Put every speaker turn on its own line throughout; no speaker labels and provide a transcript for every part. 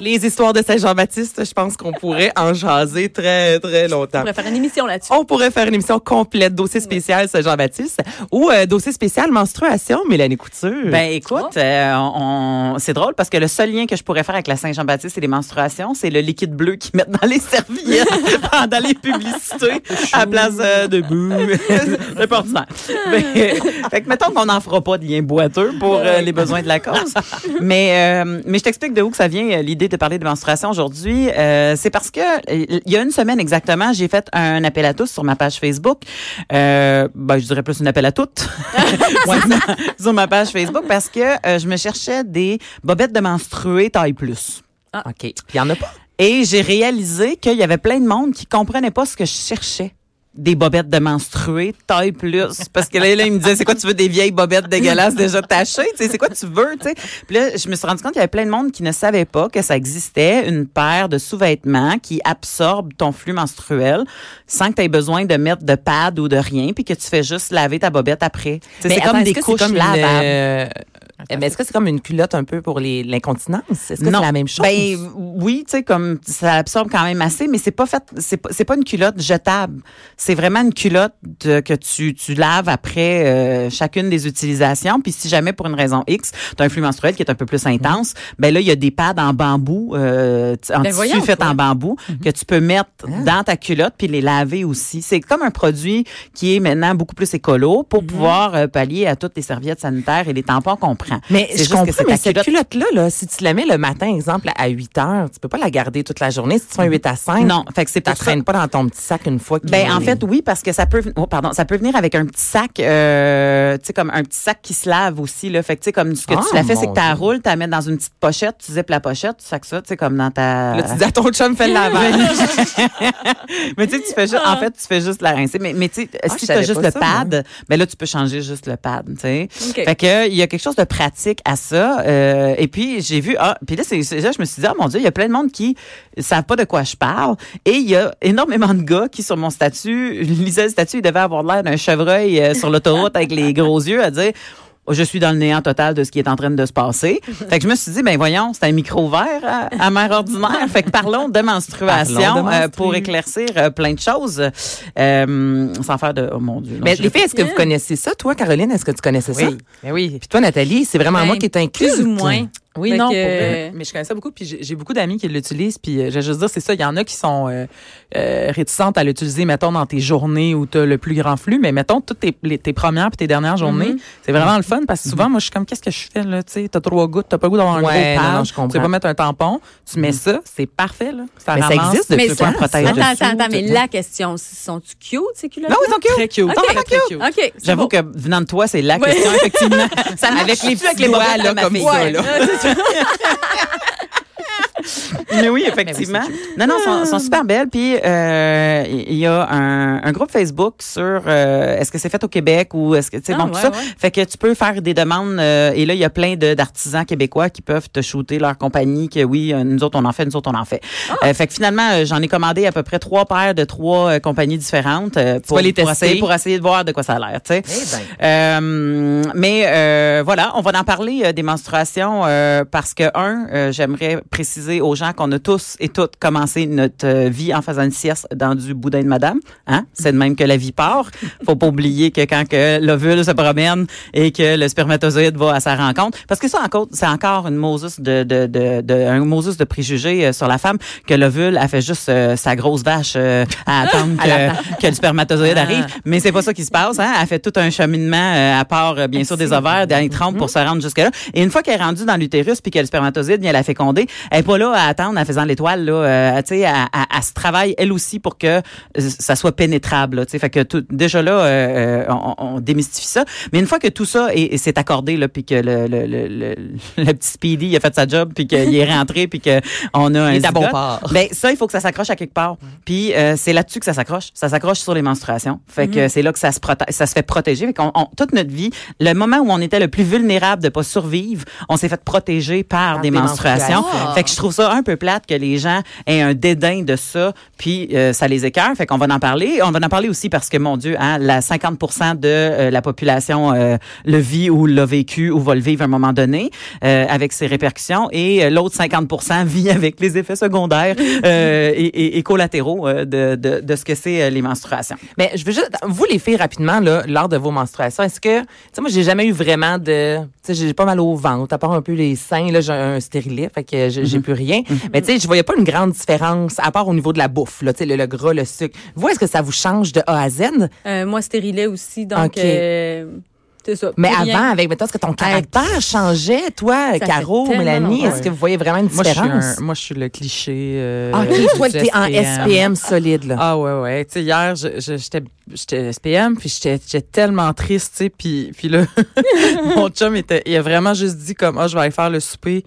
Les histoires de Saint-Jean-Baptiste, je pense qu'on pourrait en jaser très, très longtemps.
On pourrait faire une émission là-dessus.
On pourrait faire une émission complète, dossier spécial Saint-Jean-Baptiste ou euh, dossier spécial menstruation, Mélanie Couture.
Ben écoute, euh, on, c'est drôle parce que le seul lien que je pourrais faire avec la Saint-Jean-Baptiste et les menstruations, c'est le liquide bleu qu'ils mettent dans les serviettes pendant les publicités à place euh, de bouh. c'est pas ordinaire. Ben, fait que mettons qu'on n'en fera pas de lien boiteux pour euh, les besoins de la cause. Mais euh, mais je t'explique de où que ça vient euh, l'idée de parler de menstruation aujourd'hui. Euh, c'est parce que il y a une semaine exactement, j'ai fait un appel à tous sur ma page Facebook. Euh, ben, je dirais plus un appel à toutes. Sur ma page Facebook parce que euh, je me cherchais des bobettes de menstruées taille plus.
OK. Puis il y en a pas?
Et j'ai réalisé qu'il y avait plein de monde qui comprenait pas ce que je cherchais. Des bobettes de menstruées, taille plus. Parce que là, là il me disait, c'est quoi, tu veux des vieilles bobettes dégueulasses déjà tachées? Tu sais, c'est quoi tu veux? Tu sais? Puis là, je me suis rendu compte qu'il y avait plein de monde qui ne savait pas que ça existait une paire de sous-vêtements qui absorbe ton flux menstruel sans que tu aies besoin de mettre de pad ou de rien, puis que tu fais juste laver ta bobette après. C'est
attends,
comme des couches
comme une,
lavables.
euh, mais est-ce que c'est comme une culotte un peu pour les l'incontinence? Est-ce que c'est
Non.
la même chose?
Ben oui, tu sais comme ça absorbe quand même assez, mais c'est pas fait, c'est pas, c'est pas une culotte jetable. C'est vraiment une culotte de- que tu tu laves après euh, chacune des utilisations. Puis si jamais pour une raison X, tu as un flux menstruel qui est un peu plus intense, ben là il y a des pads en bambou, euh, en
Ben
tissu fait en bambou que tu peux mettre dans ta culotte puis les laver aussi. C'est comme un produit qui est maintenant beaucoup plus écolo pour pouvoir euh, pallier à toutes les serviettes sanitaires et les tampons qu'on prend.
Mais je
juste que
comprends,
c'est
mais cette
culotte-
culotte-là, là, si tu la mets le matin, exemple, à 8 heures, tu peux pas la garder toute la journée. Si tu fais un 8 à 5,
Non, fait que c'est
tu traînes pas dans ton petit sac une fois qu'il
Ben en fait oui parce que ça peut oh, pardon ça peut venir avec un petit sac euh, tu sais comme un petit sac qui se lave aussi là. Fait que tu sais comme ce que
Ah,
tu l'as fait c'est que tu la roules tu la mets dans une petite pochette tu zippes la pochette tu sacs ça tu sais comme dans ta
Là, tu dis à ton chum, fais le lavage.
mais tu sais tu fais juste en fait tu fais juste la rincer. Mais mais tu sais
Ah,
si tu as juste le
ça,
pad ben là tu peux changer juste le pad tu sais. Fait que il y a quelque chose de pratique à ça. Euh, et puis j'ai vu ah puis là c'est là je me suis dit ah mon dieu il y a plein de monde qui savent pas de quoi je parle. Et il y a énormément de gars qui sur mon statut lisaient le statut ils devaient avoir l'air d'un chevreuil euh, sur l'autoroute avec les gros yeux à dire Oh, je suis dans le néant total de ce qui est en train de se passer. Fait que je me suis dit, ben voyons, c'est un micro vert à, à mère ordinaire. Fait que parlons de menstruation
Parlons de
euh, pour éclaircir euh, plein de choses. Euh, sans faire de... Oh mon Dieu. non,
Mais les filles, est-ce que vous connaissez ça? Toi, Caroline, est-ce que tu connaissais ça?
Oui, mais oui.
Puis toi, Nathalie, c'est vraiment
Ben,
moi qui est inclus.
Plus ou moins.
Oui,
Fait
non,
que-
pour vrai. mais je connais ça beaucoup, puis j'ai beaucoup d'amis qui l'utilisent, puis euh, je vais juste dire, c'est ça, il y en a qui sont euh, euh, réticentes à l'utiliser, mettons, dans tes journées où tu as le plus grand flux, mais mettons, toutes tes, les- tes premières puis tes dernières journées, c'est vraiment le fun, parce que souvent, moi, je suis comme, qu'est-ce que je fais, là, tu sais, t'as trois gouttes, t'as pas le goût d'avoir un
Ouais,
gros pad,
non, je comprends.
tu veux pas mettre un tampon, tu mets ça, c'est parfait, là. Ça
Mais ça existe
Mais
depuis
ça-
quand?
protège
attends,
dessous,
attends, attends, mais la question, sont-tu cute, ces culottes
Non, ils sont cute. Très cute. Très, cute.
J'avoue que venant de toi, c'est la question, effectivement. Ça
Avec les petits
avec les
là, comme ça, là.
Yeah.
Mais oui, effectivement. non, non, sont, sont super belles. Puis euh, il y a un, un groupe Facebook sur euh, est-ce que c'est fait au Québec ou est-ce que tu sais
Ah,
bon tout
ouais,
ça.
ouais.
Fait que tu peux faire des demandes euh, et là il y a plein d'artisans québécois qui peuvent te shooter leur compagnie que oui euh, nous autres on en fait, nous autres on en fait.
Ah.
Euh, fait que finalement j'en ai commandé à peu près trois paires de trois compagnies différentes pour,
les
pour
tester?
essayer pour essayer de voir de quoi ça a l'air. Tu sais.
Eh ben.
Mais euh, voilà, on va en parler des menstruations euh, parce que un, j'aimerais préciser aux gens qu'on a tous et toutes commencé notre euh, vie en faisant une sieste dans du boudin de madame. Hein? C'est de même que la vie part. Faut pas oublier que quand que l'ovule se promène et que le spermatozoïde va à sa rencontre, parce que ça encore, c'est encore une Moses de, de, de, de un Moses de préjugés euh, sur la femme que l'ovule a fait juste euh, sa grosse vache euh, à attendre que, que le spermatozoïde
Ah.
arrive. Mais c'est pas ça qui se passe. Hein? Elle fait tout un cheminement euh, à part, bien sûr, des ovaires, des trompes pour se rendre jusque-là. Et une fois qu'elle est rendue dans l'utérus puis que le spermatozoïde vient la féconder, elle est pas là à attendre en faisant l'étoile. Là, euh, tu sais, elle se travaille elle aussi pour que euh, ça soit pénétrable. Tu sais. fait que tout, déjà là, euh, euh, on, on démystifie ça. Mais une fois que tout ça est, est- s'est accordé là, puis que le, le, le, le, le petit Speedy il a fait sa job, puis qu'il est rentré, puis que on a un
est à bon port.
ben ça, il faut que ça s'accroche à quelque part. Puis euh, c'est là-dessus que ça s'accroche. Ça s'accroche sur les menstruations. Fait que c'est là que ça se protège, ça se fait protéger. Fait qu'on, toute notre vie, le moment où on était le plus vulnérable de pas survivre, on s'est fait protéger par, des,
des
menstruations.
menstruations.
Fait que je trouve ça un peu plate que les gens aient un dédain de ça, puis euh, ça les écœure. Fait qu'on va en parler. On va en parler aussi parce que, mon Dieu, hein, la 50 de euh, la population euh, le vit ou l'a vécu ou va le vivre à un moment donné euh, avec ses répercussions. Et euh, l'autre 50 vit avec les effets secondaires euh, et, et- et collatéraux euh, de, de, de ce que c'est euh, les menstruations.
Mais je veux juste, vous les filles rapidement là, lors de vos menstruations, est-ce que, tu sais, moi j'ai jamais eu vraiment de, tu sais, j'ai pas mal au ventre, à part un peu les seins, là j'ai un stérilet, fait que j'ai j'ai plus rien. Mais tu sais, je voyais pas une grande différence, à part au niveau de la bouffe, là, tu sais, le, le gras, le sucre. Vous, est-ce que ça vous change de A à Z?
Euh, moi, stérilet aussi, donc euh, c'est ça.
Mais
rien.
avant, avec, mettons, est-ce que ton caractère changeait, toi, Caro, Mélanie? Est-ce que vous voyez vraiment une
Moi, je suis,
différence?
un- moi, je suis le cliché. euh,
Ah, OK, toi, t'es en
SPM.
Solide, là.
Ah ouais ouais, tu sais hier je- je- j'étais j'étais SPM puis j'étais j'étais tellement triste, tu sais puis puis là mon chum était il a vraiment juste dit comme ah je vais aller faire le souper.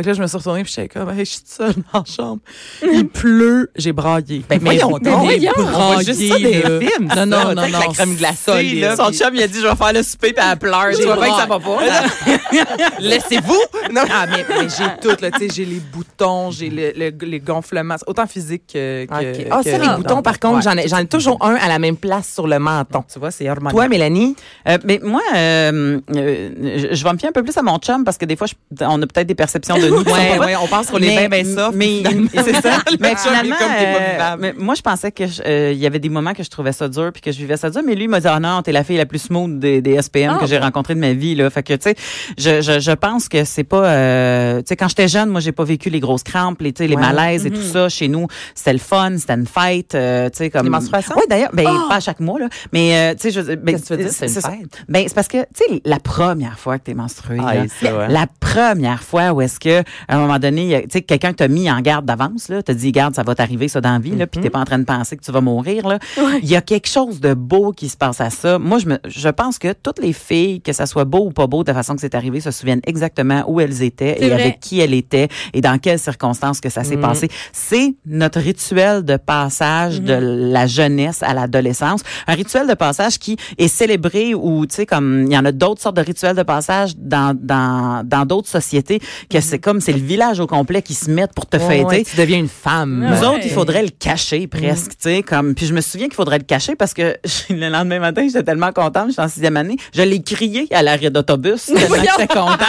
Fait que là je me suis retournée puis j'étais comme hey, je suis toute seule dans la chambre. Il pleut, j'ai braillé.
Ben, voyons
mais
donc.
j'ai
Voyons. On voit juste ça
braillé,
des
là.
films,
Non
ça.
non
sais,
non
avec
non.
la crème glacée, là.
Son chum, il a dit, je vais faire le souper, puis elle pleure. Tu vois bien que ça va pas.
Laissez-vous? Non.
Ah, mais, mais j'ai tout, là. Tu sais, j'ai les boutons, j'ai le, le- les gonflements, autant physique que.
Ah, ça,
que-
les boutons, par contre,
Ouais.
j'en ai, j'en ai toujours un à la même place sur le menton.
Tu vois, c'est hormonal.
Toi, Mélanie?
Euh, mais moi, euh, euh, je je vais me fier un peu plus à mon chum parce que des fois, je- on a peut-être des perceptions de nous. qui sont
Ouais, ouais, on pense qu'on est bien, bien soft.
Mais, c'est ça. mais finalement, euh, mais moi, je pensais que je- euh, il y avait des moments que je trouvais ça dur puis que je vivais ça dur. Mais lui, il m'a dit, ah non, t'es la fille la plus smooth des, des SPM
Ah,
que j'ai rencontrées de ma vie, là. Fait que, tu sais, je, je, je pense que c'est pas, euh, tu sais, quand j'étais jeune, moi, j'ai pas vécu les grosses crampes, les, tu sais, les
Ouais.
malaises et tout ça. Chez nous, c'était le fun, c'était une fête, euh, tu sais, comme.
Les menstruations?
Oui, d'ailleurs, ben, pas à chaque mois, là. Mais, euh, tu sais, je, ben,
Qu'est-ce que tu veux dire, c'est une fête?
Ben, c'est parce que, tu sais, la première fois que t'es menstruée,
Ah, ouais.
la première fois où est-ce que à un moment donné, tu sais quelqu'un t'a mis en garde d'avance là, t'a dit garde ça va t'arriver ça dans la vie là, puis t'es pas en train de penser que tu vas mourir là. Il y a quelque chose de beau qui se passe à ça. Moi je me je pense que toutes les filles que ça soit beau ou pas beau de la façon que c'est arrivé se souviennent exactement où elles étaient et
vrai.
avec qui elles étaient et dans quelles circonstances que ça s'est passé. C'est notre rituel de passage de la jeunesse à l'adolescence, un rituel de passage qui est célébré ou tu sais comme il y en a d'autres sortes de rituels de passage dans dans dans d'autres sociétés que c'est comme c'est le village au complet qui se met pour te fêter.
ouais, tu deviens une femme.
Nous
Ouais.
autres, il faudrait le cacher presque, tu sais, comme. Puis je me souviens qu'il faudrait le cacher parce que le lendemain matin, j'étais tellement contente, j'étais en sixième année, je l'ai crié à l'arrêt d'autobus tellement que j'étais contente.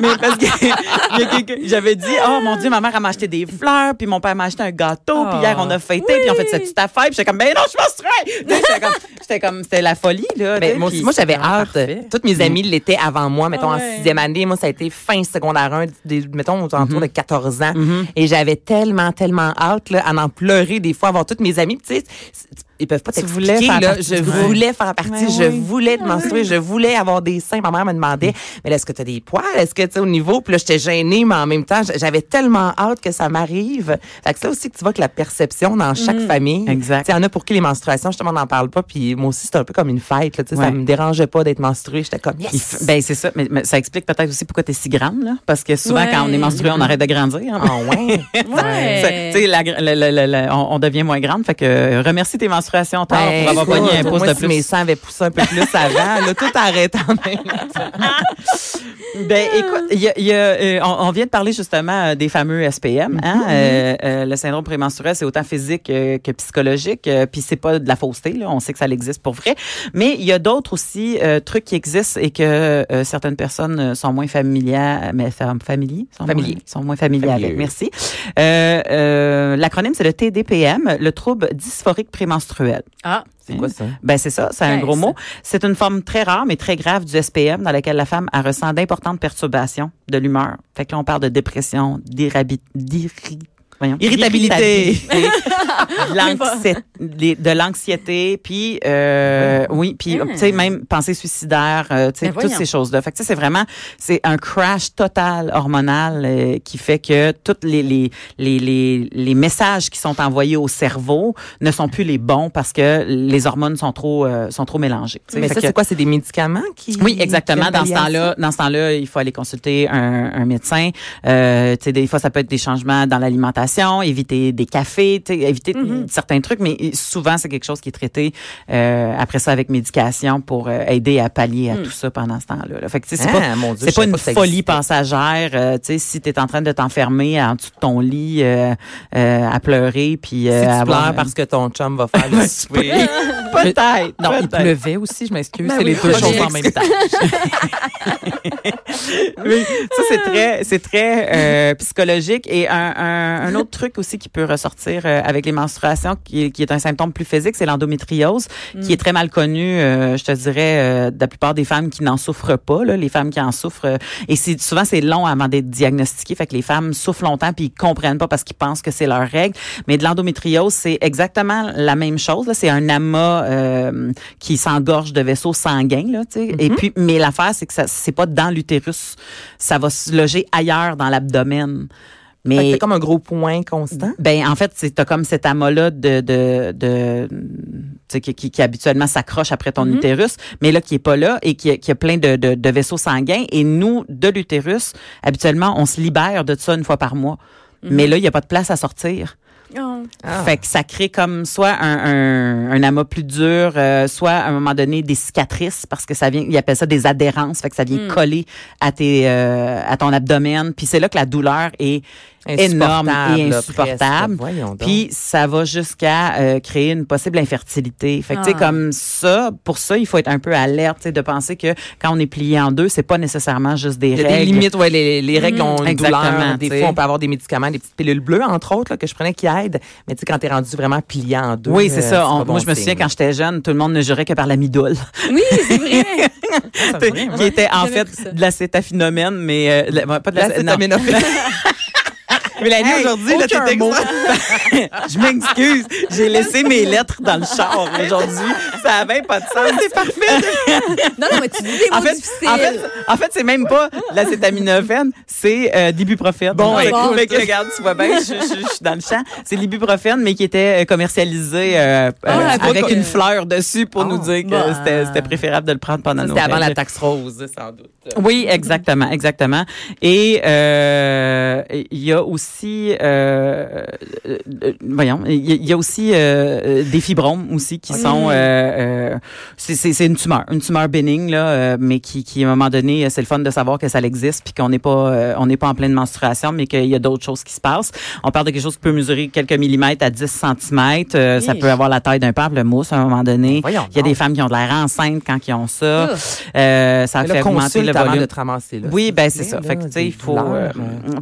Mais parce que j'avais dit, oh mon Dieu, ma mère m'a acheté des fleurs, puis mon père m'a acheté un gâteau, puis hier on a fêté, puis on fait cette petite affaire, puis j'étais comme, ben non, je sais, J'étais comme, c'était la folie là.
Ben, moi,
puis-
aussi, moi, j'avais hâte.
parfait.
Toutes mes amies l'étaient avant moi, mettons,
Ah
en
ouais.
sixième année. Moi, ça a été fin secondaire 1, des, mettons, aux alentours de 14 ans.
Mhm.
Et j'avais tellement, tellement hâte, là, à en pleurer des fois, avoir toutes mes amies. Tu sais, ils peuvent pas t'expliquer, Je voulais faire partie, je voulais te menstruer, je voulais avoir des seins. Ma mère me demandait, mais là, est-ce que tu as des poils? Est-ce que, tu sais, au niveau? Puis là, j'étais gênée, mais en même temps, j'avais tellement hâte que ça m'arrive. Fait que ça aussi, que tu vois que la perception dans chaque famille.
Exact.
Il y en a pour qui les menstruations, justement, on n'en parle pas. Puis moi aussi, c'est un peu comme une fête. Là,
Ouais.
Ça me dérangeait pas d'être menstruée. J'étais comme, yes!
Ben c'est ça, mais, mais ça explique peut-être aussi pourquoi tu es si grande là, parce que souvent
Ouais.
quand on est menstrué, on arrête de grandir. hein.
Ah ouais?
Ouais.
Ça- Tu sais, la gr- la- la- la- la- on, on devient moins grande, fait que euh, remercie tes menstruations tard
Ben,
pour avoir pogné un pouce de
si
plus.
mes seins avaient poussé un peu plus avant, là, tout arrête en même temps.
Ben écoute, y a, y a, euh, on, on vient de parler justement euh, des fameux SPM. Hein?
Mm-hmm.
Euh, euh, le syndrome prémenstruel, c'est autant physique euh, que psychologique. euh, Puis c'est pas de la fausseté, là. on sait que ça existe pour vrai. Mais il y a d'autres aussi trucs qui existent et que certaines personnes sont moins familières, mais fam- familiers, sont
Familiers.
moins, sont moins familiers avec. Merci. L'acronyme c'est le TDPM, le trouble dysphorique prémenstruel.
Ah,
C'est quoi ça?
Ben c'est ça, c'est un gros
ça.
mot. C'est une forme très rare mais très grave du SPM dans laquelle la femme elle ressent d'importantes perturbations de l'humeur. Fait que là on parle de dépression, d'irrabi- d'irri- voyons,
Irritabilité.
d'irritabilité, de l'anxiété, puis euh, oui, puis
Ah.
tu sais même pensée suicidaire, euh, tu sais
Ben
toutes
voyons.
ces choses-là. Fait que c'est vraiment c'est un crash total hormonal euh, qui fait que toutes les les, les les les messages qui sont envoyés au cerveau ne sont plus les bons parce que les hormones sont trop euh, sont trop mélangées.
Mais
Fait
ça, c'est quoi? C'est des médicaments qui.
oui, exactement.
qui
Dans ce temps-là, dans ce temps-là, il faut aller consulter un, un médecin. Euh, tu sais, des fois, ça peut être des changements dans l'alimentation, éviter des cafés, éviter certains trucs, mais souvent c'est quelque chose qui est traité euh, après ça avec médication pour euh, aider à pallier à tout ça pendant ce temps-là. là. Fait que c'est
Ah,
pas
mon Dieu,
pas une
pas
folie passagère. euh, tu sais, si t'es en train de t'enfermer en dessous de ton lit euh, à pleurer puis
Si tu
avoir-
pleures parce que ton chum va faire le souper.
peut-être
Non, il pleuvait aussi, je m'excuse.
Ben
c'est
oui,
les deux choses en même temps.
Oui, ça c'est très, c'est très euh, psychologique et un, un, un autre truc aussi qui peut ressortir euh, avec les menstruations, qui, est- qui est un symptôme plus physique, c'est l'endométriose, qui est très mal connu, euh, je te dirais, euh, de la plupart des femmes qui n'en souffrent pas, là, les femmes qui en souffrent, euh, et c'est souvent c'est long avant d'être diagnostiqué, fait que les femmes souffrent longtemps puis ils comprennent pas parce qu'ils pensent que c'est leur règle, mais de l'endométriose c'est exactement la même chose, c'est un amas euh, qui s'engorge de vaisseaux sanguins, là, tu sais, et puis mais l'affaire c'est que ça c'est pas dans l'utérus, ça va se loger ailleurs dans l'abdomen. Mais
t'as comme un gros point constant?
ben en fait, c'est t'as comme cet amas-là de de, de tu sais, qui, qui, qui habituellement s'accroche après ton utérus, mais là qui est pas là et qui, qui a plein de, de, de vaisseaux sanguins. Et nous, de l'utérus, habituellement, on se libère de ça une fois par mois. Mais là, il y a pas de place à sortir.
Oh.
Ah.
Fait que ça crée comme soit un, un, un amas plus dur, euh, soit à un moment donné des cicatrices parce que ça vient, ils appellent ça des adhérences, fait que ça vient coller à tes euh, à ton abdomen. Puis c'est là que la douleur est énorme
Insupportable,
et insupportable. Puis ça va jusqu'à euh, créer une possible infertilité. Fait que tu sais
Ah.
comme ça, pour ça il faut être un peu alerte, tu sais, de penser que quand on est plié en deux, c'est pas nécessairement juste des
Il y a
règles.
des limites, ouais, les, les règles ont une
exactement,
douleur. Des
t'sais.
fois, on peut avoir des médicaments, des petites pilules bleues, entre autres, là, que je prenais qui aident. Mais tu sais, quand t'es rendu vraiment plié en deux.
Oui, c'est
euh,
ça. On-
pas bon
moi, je me souviens quand j'étais jeune, tout le monde ne jurait que par la midole.
Oui, c'est vrai.
qui était en fait de l'acétaphénomène, mais euh, la- pas de l'acé-
c'est
non.
aminophile.
Mélanie,
Hey,
aujourd'hui, là, t'es
mot.
Je m'excuse. J'ai laissé mes lettres dans le char aujourd'hui. Ça avait pas de sens. C'est parfait.
Non, non, mais tu dis des mots
En fait,
difficiles.
en fait, en fait, c'est même pas l'acétaminophène, c'est euh, d'ibuprofène.
Bon,
écoute.
fait que, regarde, tu vois bien, je, je- je suis dans le champ. C'est l'ibuprofène, mais qui était euh, commercialisé euh,
Ah,
euh,
pas
avec une fleur dessus pour
Ah,
nous dire que
bah.
c'était préférable de le prendre pendant
Ça,
nos
C'était avant la taxe rose, sans doute.
Oui, exactement, exactement. Et euh, il y a aussi, euh, euh, euh, voyons, il y a- aussi euh, des fibromes aussi qui sont, euh, euh, c'est- une tumeur, une tumeur bénigne là, euh, mais qui, qui à un moment donné, c'est le fun de savoir que ça existe puis qu'on n'est pas, euh, on n'est pas en pleine menstruation, mais qu'il y a d'autres choses qui se passent. On parle de quelque chose qui peut mesurer quelques millimètres à 10 centimètres. ça peut avoir la taille d'un pamplemousse à un moment donné.
Voyons
Il y a des femmes qui ont de l'air enceintes quand ils ont ça. Euh, ça fait augmenter le volume.
de te ramasser, là.
Oui, ben c'est ça. Fait que tu sais, il faut. euh.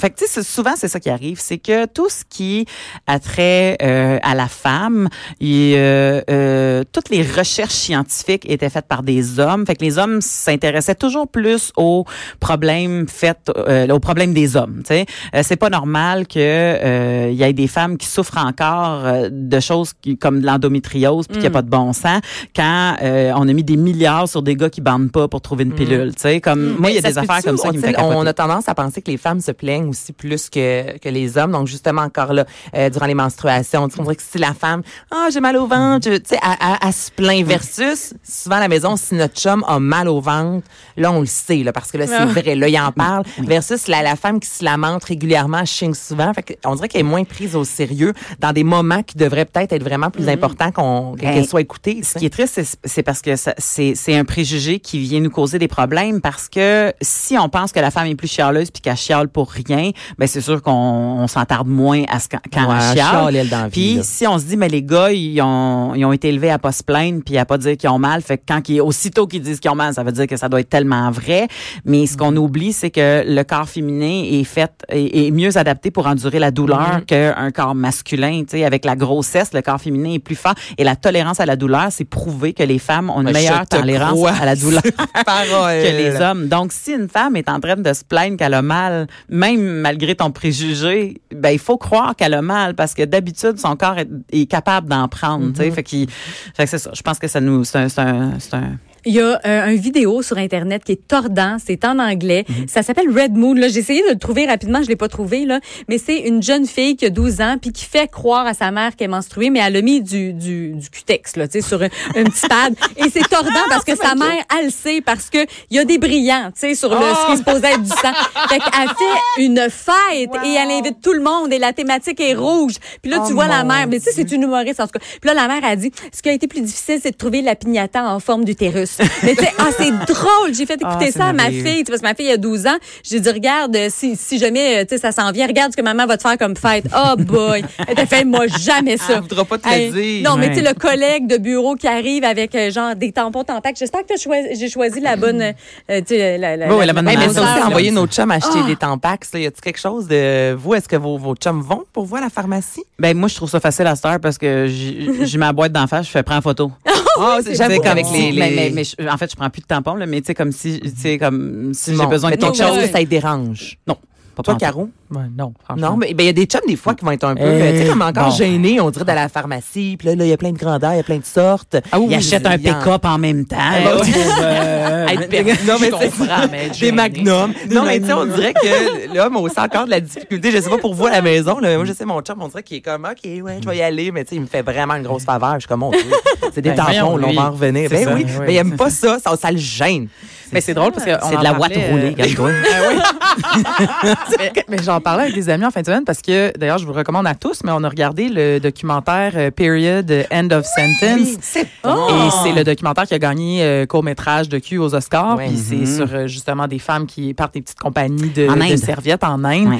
fait que tu sais, souvent c'est ça qui arrive, c'est que tout ce qui a trait euh, à la femme, il, euh, euh, toutes les recherches scientifiques étaient faites par des hommes. Fait que les hommes s'intéressaient toujours plus aux problèmes faits, euh, aux problèmes des hommes. Euh, c'est pas normal que euh, il y ait des femmes qui souffrent encore de choses qui- comme de l'endométriose puis qu'il n'y a
Mm.
pas de bon sens quand euh, on a mis des milliards sur des gars qui bandent pas pour trouver une pilule. Tu sais, comme moi il y a
Mm.
Des affaires comme ça qui
on,
me fait
On a tendance à penser que les femmes se plaignent aussi plus que, que les hommes. Donc, justement, encore là, euh, durant les menstruations, on dirait que si la femme, ah, j'ai mal au ventre, tu sais, elle se plaint versus, souvent à la maison, si notre chum a mal au ventre, là, on le sait, là, parce que là, c'est
Ah.
vrai, là, il en parle, versus la, la femme qui se lamente régulièrement, chigne souvent. Fait on dirait qu'elle est moins prise au sérieux dans des moments qui devraient peut-être être vraiment plus importants qu'on, qu'elle
Ben,
soit écoutée.
Ce qui est triste, c'est- c'est parce que ça- c'est c'est un préjugé qui vient nous causer des problèmes parce que si on pense que la femme est plus chialeuse puis qu'elle chiale pour rien, ben c'est sûr qu'on on s'entarde moins à ce quand, quand
Ouais,
chiale.
chiale, elle, dans la vie,
Puis si on se dit mais les gars ils ont ils ont été élevés à pas se plaindre puis à pas dire qu'ils ont mal, fait que quand ils, aussitôt qu'ils disent qu'ils ont mal, ça veut dire que ça doit être tellement vrai. Mais ce
Mm-hmm.
qu'on oublie c'est que le corps féminin est fait est, est mieux adapté pour endurer la douleur
Mm-hmm.
qu'un corps masculin. Tu sais avec la grossesse, le corps féminin est plus fort et la tolérance à la douleur, c'est prouvé que les femmes ont une meilleure tolérance
crois.
à la douleur que les hommes. Donc, si une femme est en train de se plaindre qu'elle a mal, même malgré ton préjugé, ben il faut croire qu'elle a mal parce que d'habitude son corps est, est capable d'en prendre. tu sais. Fait, qu'il- fait que c'est ça. Je pense que ça nous, c'est un, c'est un, c'est un-
Il y a euh, un vidéo sur Internet qui est tordant, c'est en anglais. Ça s'appelle Red Moon. Là, J'ai essayé de le trouver rapidement, je l'ai pas trouvé, là. mais c'est une jeune fille qui a 12 ans puis qui fait croire à sa mère qu'elle est menstruée, mais elle a mis du, du, du cutex là, tu sais, sur un, un petit pad. Et c'est tordant parce que sa mère, elle le sait, parce que il y a des brillants tu sais, sur le, ce qui est supposé être du sang. Fait qu'elle fait une fête et elle invite tout le monde et la thématique est rouge. Puis là, tu
Oh
vois la mère, mais tu sais, c'est une humoriste en tout cas. Puis là, la mère a dit, ce qui a été plus difficile, c'est de trouver la pignata en forme d'utérus. Mais tu sais, ah, c'est drôle. J'ai fait écouter
Ah, c'est
ça à ma fille, tu sais, parce que ma fille a 12 ans. J'ai dit, regarde, euh, si, si jamais, euh, tu sais, ça s'en vient, regarde ce que maman va te faire comme fête. Oh boy. Elle t'a fait, moi, jamais ça.
Elle voudra pas te le dire.
Non, mais tu sais, le collègue de bureau qui arrive avec, euh, genre, des tampons tampax. J'espère que t'as choisi- j'ai choisi la bonne, euh, tu sais, la, la,
Oui, oui, la bonne
Hey, mais ça aussi, envoyer nos chums acheter
Ah.
des tampax. Là. Y a-t-il quelque chose de vous? Est-ce que vos, vos chums vont pour vous à la pharmacie?
Ben moi je trouve ça facile à cette heure parce que j'ai ma boîte d'en face, je fais prends photo.
Ah, j'avoue
comme
qu'avec
si-
les,
mais,
les-
mais, mais je- en fait je prends plus de tampons là, mais tu sais comme si tu sais comme si j'ai besoin de quelque chose.
ça te dérange.
Non. Pas
Toi. Caro?
Ouais, non, franchement.
Non, mais ben, il y a des chums, des fois, qui vont être un peu,
Eh,
tu sais, comme encore
bon.
gênés, on dirait, d'aller à la pharmacie, puis là, là, il y a plein de grandeurs, il y a plein de sortes.
Ah oui,
Il
il achète un pick-up en même temps.
Ah,
euh,
perdu, non, mais c'est des magnums. Non, mais tu sais, on dirait que l'homme a aussi encore de la difficulté. Je sais pas pour vous à la maison, là, mais moi, je sais, mon chum, on dirait qu'il est comme, OK, ouais, je vais y aller, mais tu sais, il me fait vraiment une grosse faveur. Je suis comme, Dieu, c'est des
Ben,
tampons, là, on va en revenir.
C'est
Ben
ça,
oui,
oui,
mais il aime
c'est
pas ça, ça, ça le gêne.
Mais c'est drôle parce que on
C'est de la ouate roulée,
euh,
regarde-toi.
mais, j'en parlais avec des amis en fin de semaine parce que d'ailleurs je vous recommande à tous, mais on a regardé le documentaire euh, Period End of Sentence.
c'est
Et c'est le documentaire qui a gagné euh, court métrage de Q aux Oscars.
Ouais.
Puis c'est sur euh, justement des femmes qui partent des petites compagnies de, de serviettes en Inde.
Ouais.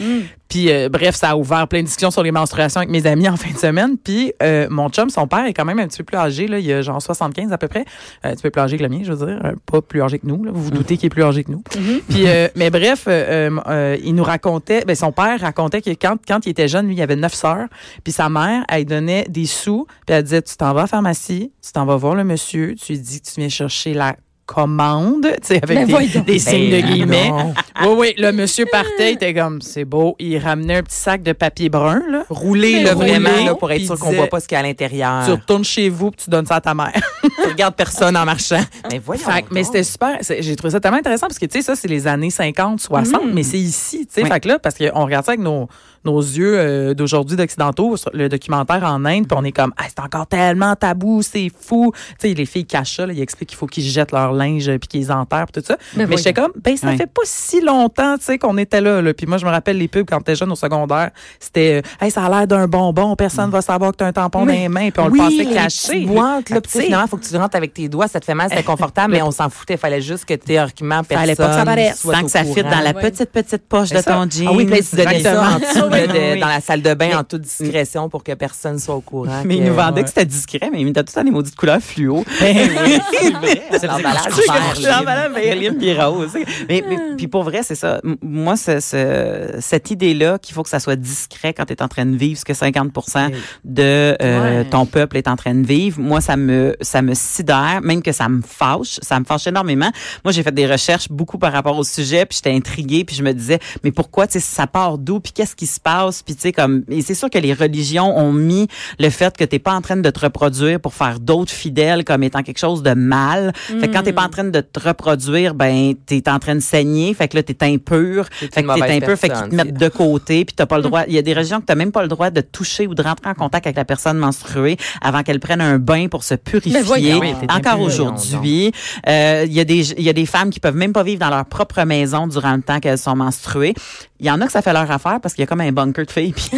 Puis euh, bref, ça a ouvert plein de discussions sur les menstruations avec mes amis en fin de semaine. Puis euh, mon chum, son père est quand même un petit peu plus âgé. Là, il a genre 75 à peu près. Euh, un petit peu plus âgé que le mien, je veux dire. Euh, pas plus âgé que nous. Là. Vous vous doutez qu'il est plus âgé que nous. Puis, euh, mais bref, euh, il nous racontait, ben, son père racontait que quand, quand il était jeune, lui, il avait neuf sœurs. Puis sa mère, elle donnait des sous. Puis elle disait, tu t'en vas à la pharmacie, tu t'en vas voir le monsieur, tu lui dis que tu viens chercher la commande, tu sais, avec
Ben
des, des signes de
Ben
guillemets.
non.
Oui, oui, le monsieur partait, il était comme, c'est beau. Il ramenait un petit sac de papier brun, là.
Roulé, là,
roulé,
vraiment, là, pour être sûr qu'on voit pas ce qu'il y a à l'intérieur.
Tu retournes chez vous, puis tu donnes ça à ta mère.
Tu regardes personne en marchant. Mais voyons.
Fait que- mais c'était super. J'ai trouvé ça tellement intéressant parce que, tu sais, ça, c'est les années 50, 60, mais c'est ici, tu sais.
Oui.
Fait que là, parce qu'on regarde ça avec nos, nos yeux euh, d'aujourd'hui d'occidentaux, sur le documentaire en Inde, puis on est comme, ah, c'est encore tellement tabou, c'est fou. Tu sais, les filles cachent ça, là, ils expliquent qu'il faut qu'ils jettent leur linge, euh, puis qu'ils enterrent, puis tout ça.
Mais
Mais, j'étais comme, ben, ça
Oui.
fait pas si longtemps, tu sais, qu'on était là, là. Puis moi, je me rappelle les pubs quand t'étais jeune au secondaire, c'était, euh, hey, ça a l'air d'un bonbon, personne va savoir que t'as un tampon dans les mains, puis on
oui,
le pensait caché.
boîtes, là,
tu sais,
finalement, faut que tu rentres avec tes doigts, ça te fait mal, c'est inconfortable, mais on s'en foutait. Fallait juste que théoriquement, personne
Fallait pas que ça paraisse.
soit
Tant
au
que ça fit
courant.
dans la petite petite poche de ton jean.
Ah oui, puis là, tu donnais ça en dessous, là, de-
Oui.
dans la salle de bain
Mais-
en toute discrétion pour que personne soit au courant.
Mais ils nous vendaient que c'était discret, mais ils mettaient tout le temps des maudites couleurs fluo.
C'est l'emballage
C'est l'emballage vert, libre, puis rose. Mais, mais- puis pour vrai, c'est ça. Moi, ce- ce- cette idée-là qu'il faut que ça soit discret quand tu es en train de vivre ce que 50% de euh,
Ouais.
ton peuple est en train de vivre, moi, ça me ça me sidère, même que ça me fâche. Ça me fâche énormément. Moi, j'ai fait des recherches beaucoup par rapport au sujet, puis j'étais intriguée, puis je me disais, mais pourquoi, tu sais, ça part d'où, puis qu'est-ce qui se passe, puis tu sais, comme... Et c'est sûr que les religions ont mis le fait que t'es pas en train de te reproduire pour faire d'autres fidèles comme étant quelque chose de mal. Fait que quand t'es pas en train de te reproduire, ben, t'es en train de saigner, fait que là, t'es impur, fait que t'es impur, fait qu'ils te mettent de côté, puis t'as pas le droit... Il y a des religions que t'as même pas le droit de toucher ou de rentrer en contact avec la personne menstruée avant qu'elle prenne un bain pour se purifier.
Mais voyons.
Oui, t'es
Encore aujourd'hui, euh, il y a des il y a des femmes qui peuvent même pas vivre dans leur propre maison durant le temps qu'elles sont menstruées. Il y en a que ça fait leur affaire parce qu'il y a comme un bunker de filles puis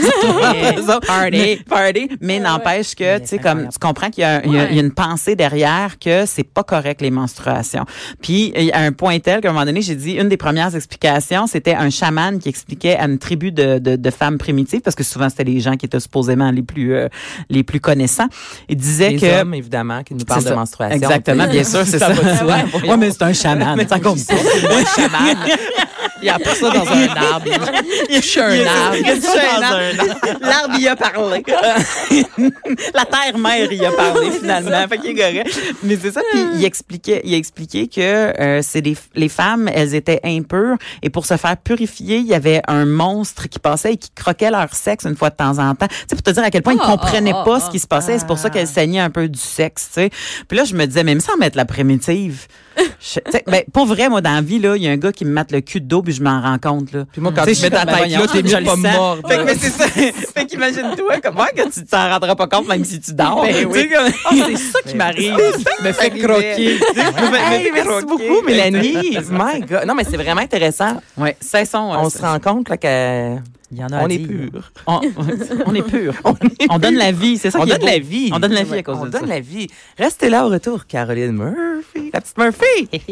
party party mais n'empêche que tu sais comme tu comprends qu'il y, a un- y une pensée derrière que c'est pas correct les menstruations. Puis il y a un point tel qu'à un moment donné, j'ai dit une des premières explications, c'était un chaman qui expliquait à une tribu de, de, de femmes primitives parce que souvent c'était les gens qui étaient supposément les plus euh, les plus connaissants. Il disait
Les
que
hommes, évidemment, qui nous parlent
c'est
de
ça.
menstruation.
Exactement, bien sûr, c'est ça.
soi.
Ouais, mais c'est un chaman, ça compte pas.
chaman.
Il a pris ça dans un arbre.
Il
touché un
il a-
arbre.
il un arbre. L'arbre, il a parlé. La terre-mère, il a parlé finalement. Fait qu'il est correct. Mais c'est ça. Puis il expliquait, il a expliqué que euh, c'est des, les femmes, elles étaient impures et pour se faire purifier, il y avait un monstre qui passait et qui croquait leur sexe une fois de temps en temps. Tu sais, pour te dire à quel point ils
Ah,
comprenaient
ah,
pas
ah,
ce qui se passait. C'est pour ça qu'elles saignaient un peu du sexe, tu sais. Puis là, je me disais, même sans mettre la primitive. je- ben, pour vrai, moi, dans la vie, là, il y a un gars qui me mate le cul de dos puis je m'en rends compte, là.
Puis moi, quand
Tu
mets ta tête là, t'es mieux pas mort.
Fait que, mais c'est ça. fait qu'imagine-toi comment que tu t'en rendras pas compte même si tu dors.
Ben oui. Ah, c'est ça qui m'arrive. Me fait croquer.
Merci beaucoup, Mélanie. My God. Non, mais c'est vraiment intéressant.
Ouais, cessons.
On se rend compte là, que
Il y en a
on est pur.
On, on est pur. On, donne la vie, c'est ça
On
est
donne
beau.
la vie.
On donne la vie à cause
On
de
donne
ça.
la vie. Restez là au retour, Caroline Murphy. La petite Murphy.